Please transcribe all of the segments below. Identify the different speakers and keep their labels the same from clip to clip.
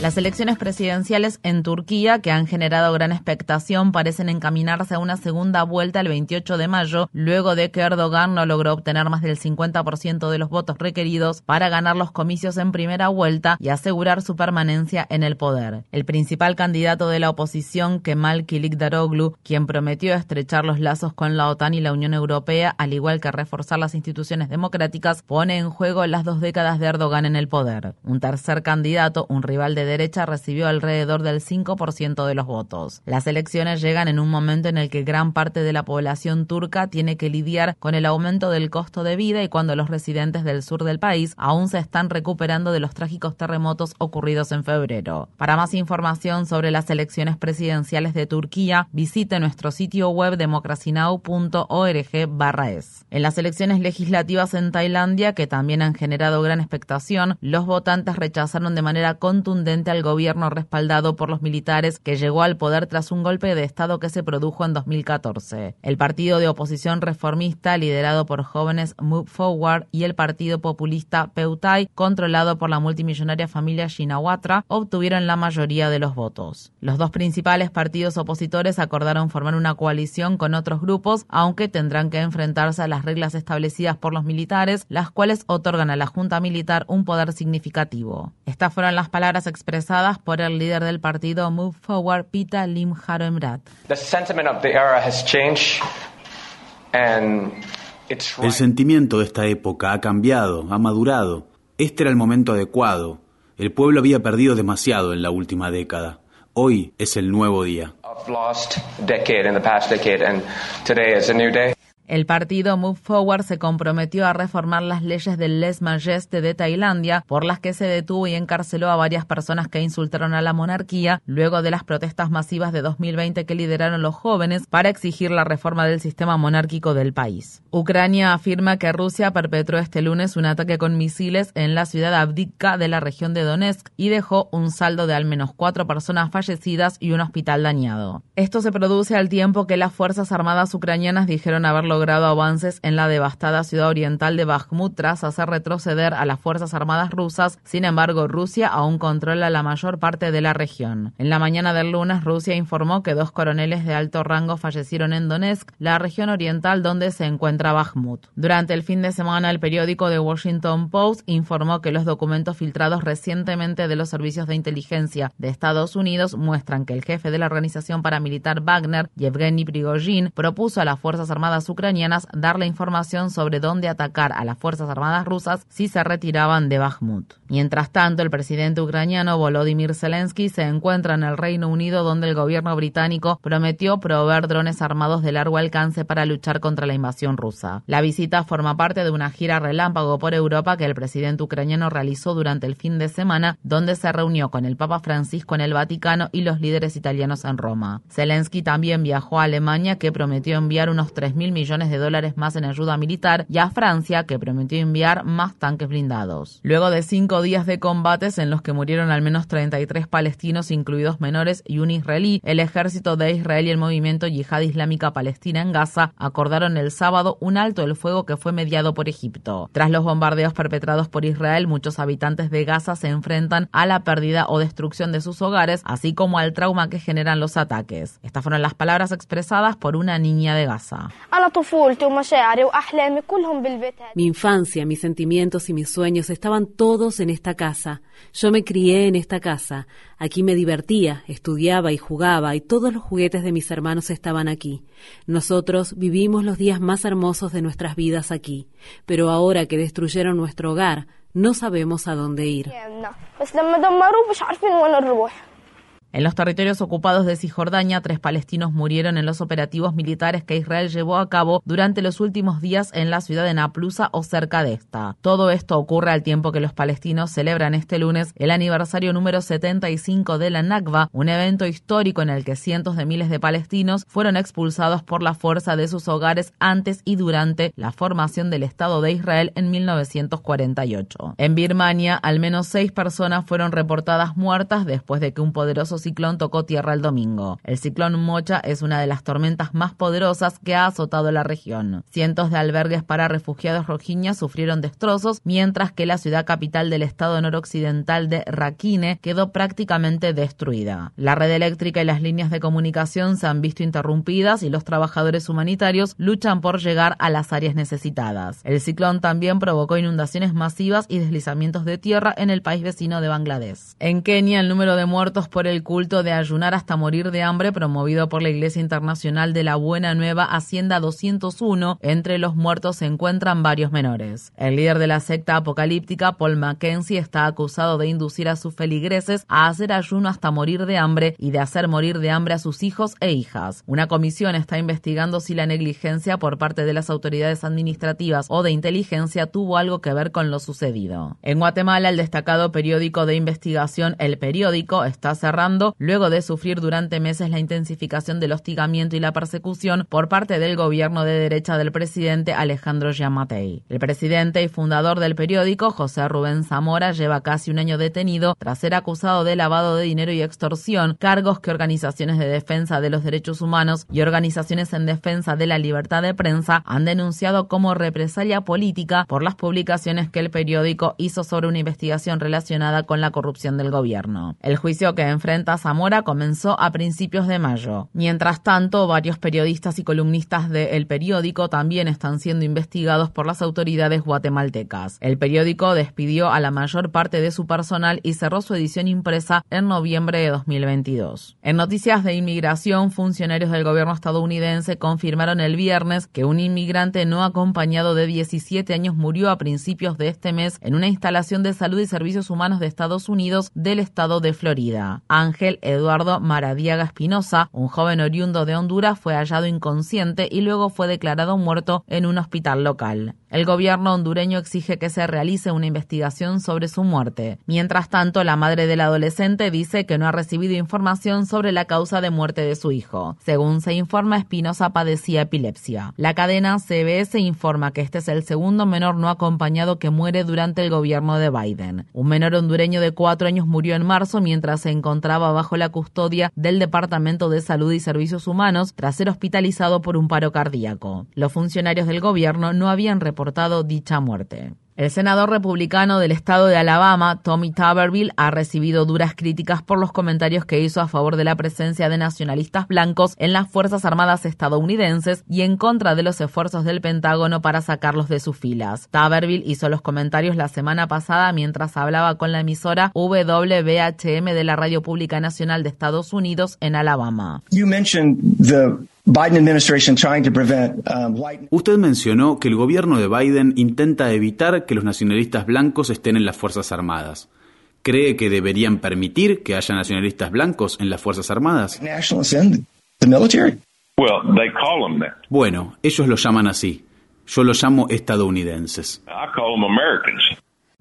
Speaker 1: Las elecciones presidenciales en Turquía, que han generado gran expectación, parecen encaminarse a una segunda vuelta el 28 de mayo, luego de que Erdogan no logró obtener más del 50% de los votos requeridos para ganar los comicios en primera vuelta y asegurar su permanencia en el poder. El principal candidato de la oposición, Kemal Kilicdaroglu, quien prometió estrechar los lazos con la OTAN y la Unión Europea, al igual que reforzar las instituciones democráticas, pone en juego las dos décadas de Erdogan en el poder. Un tercer candidato, un rival de derecha recibió alrededor del 5% de los votos. Las elecciones llegan en un momento en el que gran parte de la población turca tiene que lidiar con el aumento del costo de vida y cuando los residentes del sur del país aún se están recuperando de los trágicos terremotos ocurridos en febrero. Para más información sobre las elecciones presidenciales de Turquía, visite nuestro sitio web democracynow.org/es. En las elecciones legislativas en Tailandia, que también han generado gran expectación, los votantes rechazaron de manera contundente al gobierno respaldado por los militares que llegó al poder tras un golpe de Estado que se produjo en 2014. El partido de oposición reformista, liderado por jóvenes Move Forward, y el partido populista Peutai, controlado por la multimillonaria familia Shinawatra, obtuvieron la mayoría de los votos. Los dos principales partidos opositores acordaron formar una coalición con otros grupos, aunque tendrán que enfrentarse a las reglas establecidas por los militares, las cuales otorgan a la Junta Militar un poder significativo. Estas fueron las palabras expresadas por el líder del partido Move Forward, Pita Lim Emrat.
Speaker 2: El sentimiento de esta época ha cambiado, ha madurado. Este era el momento adecuado. El pueblo había perdido demasiado en la última década. Hoy es el nuevo día.
Speaker 1: El partido Move Forward se comprometió a reformar las leyes del Les Majesté de Tailandia, por las que se detuvo y encarceló a varias personas que insultaron a la monarquía luego de las protestas masivas de 2020 que lideraron los jóvenes para exigir la reforma del sistema monárquico del país. Ucrania afirma que Rusia perpetró este lunes un ataque con misiles en la ciudad Abdivka de la región de Donetsk y dejó un saldo de al menos cuatro personas fallecidas y un hospital dañado. Esto se produce al tiempo que las Fuerzas Armadas ucranianas dijeron haberlo logrado avances en la devastada ciudad oriental de Bakhmut tras hacer retroceder a las Fuerzas Armadas rusas. Sin embargo, Rusia aún controla la mayor parte de la región. En la mañana del lunes, Rusia informó que dos coroneles de alto rango fallecieron en Donetsk, la región oriental donde se encuentra Bakhmut. Durante el fin de semana, el periódico The Washington Post informó que los documentos filtrados recientemente de los servicios de inteligencia de Estados Unidos muestran que el jefe de la organización paramilitar Wagner, Yevgeny Prigozhin, propuso a las Fuerzas Armadas ucranianas dar la información sobre dónde atacar a las Fuerzas Armadas rusas si se retiraban de Bakhmut. Mientras tanto, el presidente ucraniano Volodymyr Zelensky se encuentra en el Reino Unido donde el gobierno británico prometió proveer drones armados de largo alcance para luchar contra la invasión rusa. La visita forma parte de una gira relámpago por Europa que el presidente ucraniano realizó durante el fin de semana, donde se reunió con el Papa Francisco en el Vaticano y los líderes italianos en Roma. Zelensky también viajó a Alemania, que prometió enviar unos 3.000 millones de dólares más en ayuda militar y a Francia, que prometió enviar más tanques blindados. Luego de cinco días de combates en los que murieron al menos 33 palestinos, incluidos menores, y un israelí, el ejército de Israel y el movimiento Yihad Islámica Palestina en Gaza acordaron el sábado un alto el fuego que fue mediado por Egipto. Tras los bombardeos perpetrados por Israel, muchos habitantes de Gaza se enfrentan a la pérdida o destrucción de sus hogares, así como al trauma que generan los ataques. Estas fueron las palabras expresadas por una niña de Gaza.
Speaker 3: Mi infancia, mis sentimientos y mis sueños estaban todos en esta casa. Yo me crié en esta casa. Aquí me divertía, estudiaba y jugaba, y todos los juguetes de mis hermanos estaban aquí. Nosotros vivimos los días más hermosos de nuestras vidas aquí. Pero ahora que destruyeron nuestro hogar, no sabemos a dónde ir.
Speaker 1: En los territorios ocupados de Cisjordania, tres palestinos murieron en los operativos militares que Israel llevó a cabo durante los últimos días en la ciudad de Naplusa o cerca de esta. Todo esto ocurre al tiempo que los palestinos celebran este lunes el aniversario número 75 de la Nakba, un evento histórico en el que cientos de miles de palestinos fueron expulsados por la fuerza de sus hogares antes y durante la formación del Estado de Israel en 1948. En Birmania, al menos seis personas fueron reportadas muertas después de que un poderoso ciclón tocó tierra el domingo. El ciclón Mocha es una de las tormentas más poderosas que ha azotado la región. Cientos de albergues para refugiados rojiñas sufrieron destrozos, mientras que la ciudad capital del estado noroccidental de Rakhine quedó prácticamente destruida. La red eléctrica y las líneas de comunicación se han visto interrumpidas y los trabajadores humanitarios luchan por llegar a las áreas necesitadas. El ciclón también provocó inundaciones masivas y deslizamientos de tierra en el país vecino de Bangladesh. En Kenia, el número de muertos por el culto de ayunar hasta morir de hambre promovido por la Iglesia Internacional de la Buena Nueva Hacienda 201. Entre los muertos se encuentran varios menores. El líder de la secta apocalíptica, Paul Mackenzie, está acusado de inducir a sus feligreses a hacer ayuno hasta morir de hambre y de hacer morir de hambre a sus hijos e hijas. Una comisión está investigando si la negligencia por parte de las autoridades administrativas o de inteligencia tuvo algo que ver con lo sucedido. En Guatemala, el destacado periódico de investigación El Periódico está cerrando luego de sufrir durante meses la intensificación del hostigamiento y la persecución por parte del gobierno de derecha del presidente Alejandro Giammattei. El presidente y fundador del periódico, José Rubén Zamora, lleva casi un año detenido tras ser acusado de lavado de dinero y extorsión, cargos que organizaciones de defensa de los derechos humanos y organizaciones en defensa de la libertad de prensa han denunciado como represalia política por las publicaciones que el periódico hizo sobre una investigación relacionada con la corrupción del gobierno. El juicio que enfrenta Zamora comenzó a principios de mayo. Mientras tanto, varios periodistas y columnistas de El Periódico también están siendo investigados por las autoridades guatemaltecas. El periódico despidió a la mayor parte de su personal y cerró su edición impresa en noviembre de 2022. En noticias de inmigración, funcionarios del gobierno estadounidense confirmaron el viernes que un inmigrante no acompañado de 17 años murió a principios de este mes en una instalación de salud y servicios humanos de Estados Unidos del estado de Florida. Eduardo Maradiaga Espinosa, un joven oriundo de Honduras, fue hallado inconsciente y luego fue declarado muerto en un hospital local. El gobierno hondureño exige que se realice una investigación sobre su muerte. Mientras tanto, la madre del adolescente dice que no ha recibido información sobre la causa de muerte de su hijo. Según se informa, Espinosa padecía epilepsia. La cadena CBS informa que este es el segundo menor no acompañado que muere durante el gobierno de Biden. Un menor hondureño de cuatro años murió en marzo mientras se encontraba bajo la custodia del Departamento de Salud y Servicios Humanos tras ser hospitalizado por un paro cardíaco. Los funcionarios del gobierno no habían reportado dicha muerte. El senador republicano del estado de Alabama, Tommy Tuberville, ha recibido duras críticas por los comentarios que hizo a favor de la presencia de nacionalistas blancos en las Fuerzas Armadas estadounidenses y en contra de los esfuerzos del Pentágono para sacarlos de sus filas. Tuberville hizo los comentarios la semana pasada mientras hablaba con la emisora WBHM de la Radio Pública Nacional de Estados Unidos en Alabama.
Speaker 2: Usted mencionó que el gobierno de Biden intenta evitar que los nacionalistas blancos estén en las Fuerzas Armadas. ¿Cree que deberían permitir que haya nacionalistas blancos en las Fuerzas Armadas? Bueno, ellos lo llaman así. Yo lo llamo estadounidenses.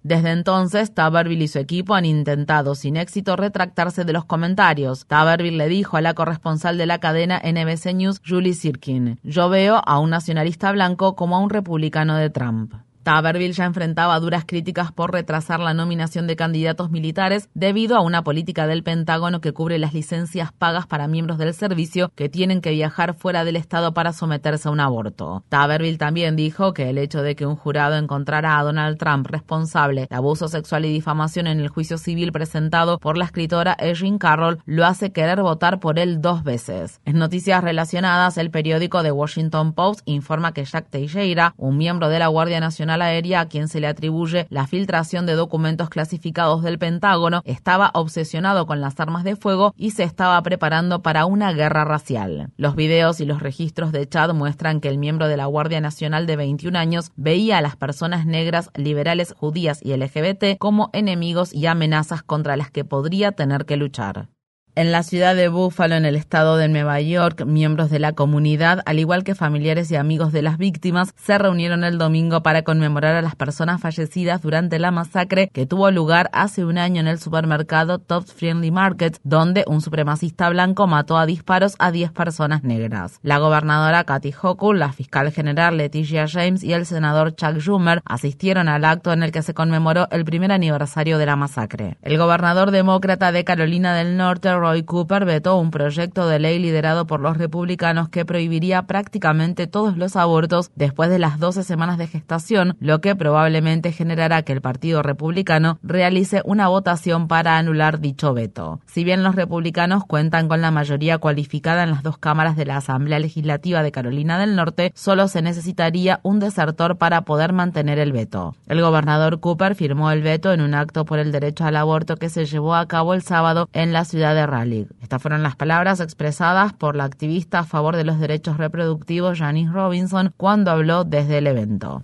Speaker 1: Desde entonces, Taberville y su equipo han intentado sin éxito retractarse de los comentarios. Taberville le dijo a la corresponsal de la cadena NBC News, Julie Sirkin, yo veo a un nacionalista blanco como a un republicano de Trump. Taberville ya enfrentaba duras críticas por retrasar la nominación de candidatos militares debido a una política del Pentágono que cubre las licencias pagas para miembros del servicio que tienen que viajar fuera del Estado para someterse a un aborto. Taberville también dijo que el hecho de que un jurado encontrara a Donald Trump responsable de abuso sexual y difamación en el juicio civil presentado por la escritora Erin Carroll lo hace querer votar por él dos veces. En noticias relacionadas, el periódico The Washington Post informa que Jack Teixeira, un miembro de la Guardia Nacional aérea a quien se le atribuye la filtración de documentos clasificados del Pentágono, estaba obsesionado con las armas de fuego y se estaba preparando para una guerra racial. Los videos y los registros de chat muestran que el miembro de la Guardia Nacional de 21 años veía a las personas negras, liberales, judías y LGBT como enemigos y amenazas contra las que podría tener que luchar.
Speaker 4: En la ciudad de Buffalo, en el estado de Nueva York, miembros de la comunidad, al igual que familiares y amigos de las víctimas, se reunieron el domingo para conmemorar a las personas fallecidas durante la masacre que tuvo lugar hace un año en el supermercado Tops Friendly Market, donde un supremacista blanco mató a disparos a 10 personas negras. La gobernadora Kathy Hochul, la fiscal general Leticia James y el senador Chuck Schumer asistieron al acto en el que se conmemoró el primer aniversario de la masacre. El gobernador demócrata de Carolina del Norte, Roy Cooper vetó un proyecto de ley liderado por los republicanos que prohibiría prácticamente todos los abortos después de las 12 semanas de gestación, lo que probablemente generará que el Partido Republicano realice una votación para anular dicho veto. Si bien los republicanos cuentan con la mayoría cualificada en las dos cámaras de la Asamblea Legislativa de Carolina del Norte, solo se necesitaría un desertor para poder mantener el veto. El gobernador Cooper firmó el veto en un acto por el derecho al aborto que se llevó a cabo el sábado en la ciudad de estas fueron las palabras expresadas por la activista a favor de los derechos reproductivos Janice Robinson cuando habló desde el evento.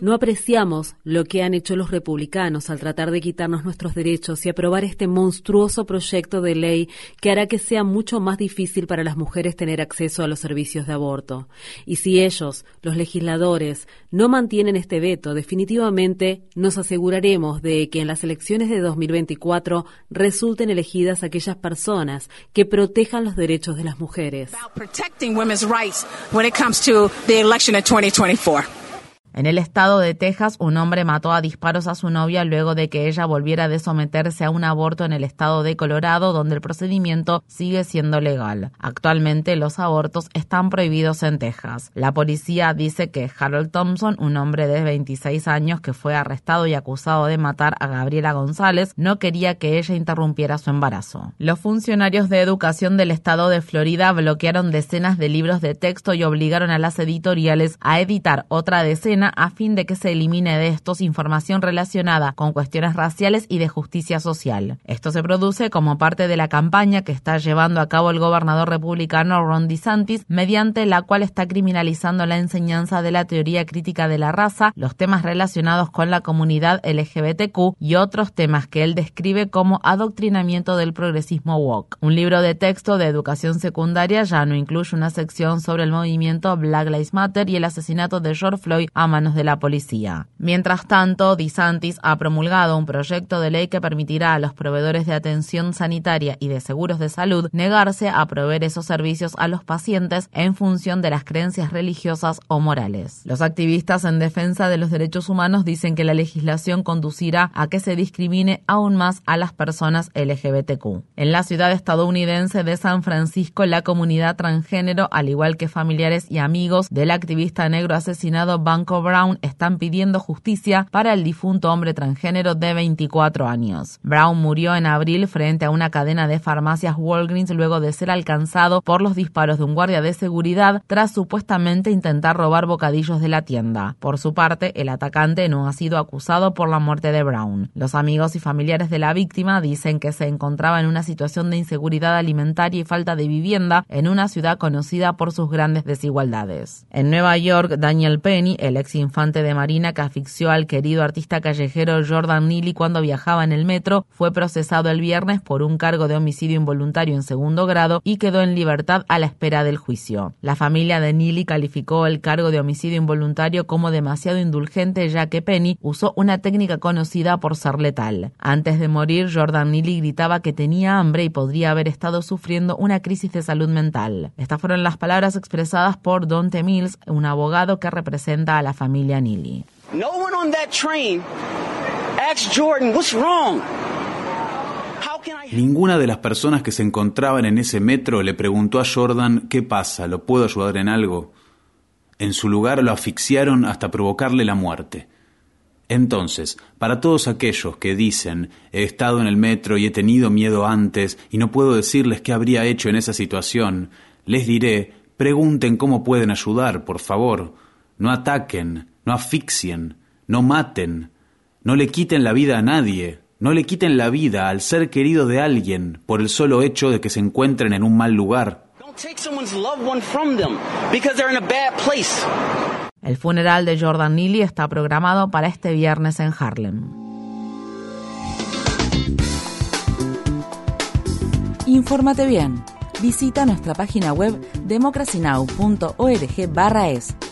Speaker 1: No apreciamos lo que han hecho los republicanos al tratar de quitarnos nuestros derechos y aprobar este monstruoso proyecto de ley que hará que sea mucho más difícil para las mujeres tener acceso a los servicios de aborto. Y si ellos, los legisladores, no mantienen este veto, definitivamente nos aseguraremos de que en las elecciones de 2024 resulten elegidas aquellas personas que protejan los derechos de las mujeres. En el estado de Texas, un hombre mató a disparos a su novia luego de que ella volviera de someterse a un aborto en el estado de Colorado, donde el procedimiento sigue siendo legal. Actualmente los abortos están prohibidos en Texas. La policía dice que Harold Thompson, un hombre de 26 años que fue arrestado y acusado de matar a Gabriela González, no quería que ella interrumpiera su embarazo. Los funcionarios de educación del estado de Florida bloquearon decenas de libros de texto y obligaron a las editoriales a editar otra decena a fin de que se elimine de estos información relacionada con cuestiones raciales y de justicia social. Esto se produce como parte de la campaña que está llevando a cabo el gobernador republicano Ron DeSantis, mediante la cual está criminalizando la enseñanza de la teoría crítica de la raza, los temas relacionados con la comunidad LGBTQ y otros temas que él describe como adoctrinamiento del progresismo woke. Un libro de texto de educación secundaria ya no incluye una sección sobre el movimiento Black Lives Matter y el asesinato de George Floyd a manos de la policía. Mientras tanto, DeSantis ha promulgado un proyecto de ley que permitirá a los proveedores de atención sanitaria y de seguros de salud negarse a proveer esos servicios a los pacientes en función de las creencias religiosas o morales. Los activistas en defensa de los derechos humanos dicen que la legislación conducirá a que se discrimine aún más a las personas LGBTQ. En la ciudad estadounidense de San Francisco, la comunidad transgénero, al igual que familiares y amigos del activista negro asesinado Banco Brown están pidiendo justicia para el difunto hombre transgénero de 24 años. Brown murió en abril frente a una cadena de farmacias Walgreens luego de ser alcanzado por los disparos de un guardia de seguridad tras supuestamente intentar robar bocadillos de la tienda. Por su parte, el atacante no ha sido acusado por la muerte de Brown. Los amigos y familiares de la víctima dicen que se encontraba en una situación de inseguridad alimentaria y falta de vivienda en una ciudad conocida por sus grandes desigualdades. En Nueva York, Daniel Penny, el ex infante de Marina que asfixió al querido artista callejero Jordan Neely cuando viajaba en el metro, fue procesado el viernes por un cargo de homicidio involuntario en segundo grado y quedó en libertad a la espera del juicio. La familia de Neely calificó el cargo de homicidio involuntario como demasiado indulgente ya que Penny usó una técnica conocida por ser letal. Antes de morir, Jordan Neely gritaba que tenía hambre y podría haber estado sufriendo una crisis de salud mental. Estas fueron las palabras expresadas por Dante Mills, un abogado que representa a la familia Neely.
Speaker 2: Ninguna de las personas que se encontraban en ese metro le preguntó a Jordan qué pasa, ¿lo puedo ayudar en algo? En su lugar lo asfixiaron hasta provocarle la muerte. Entonces, para todos aquellos que dicen, he estado en el metro y he tenido miedo antes y no puedo decirles qué habría hecho en esa situación, les diré, pregunten cómo pueden ayudar, por favor. No ataquen, no asfixien, no maten, no le quiten la vida a nadie, no le quiten la vida al ser querido de alguien por el solo hecho de que se encuentren en un mal lugar.
Speaker 5: El funeral de Jordan Neely está programado para este viernes en Harlem.
Speaker 1: Infórmate bien. Visita nuestra página web democracynow.org/es.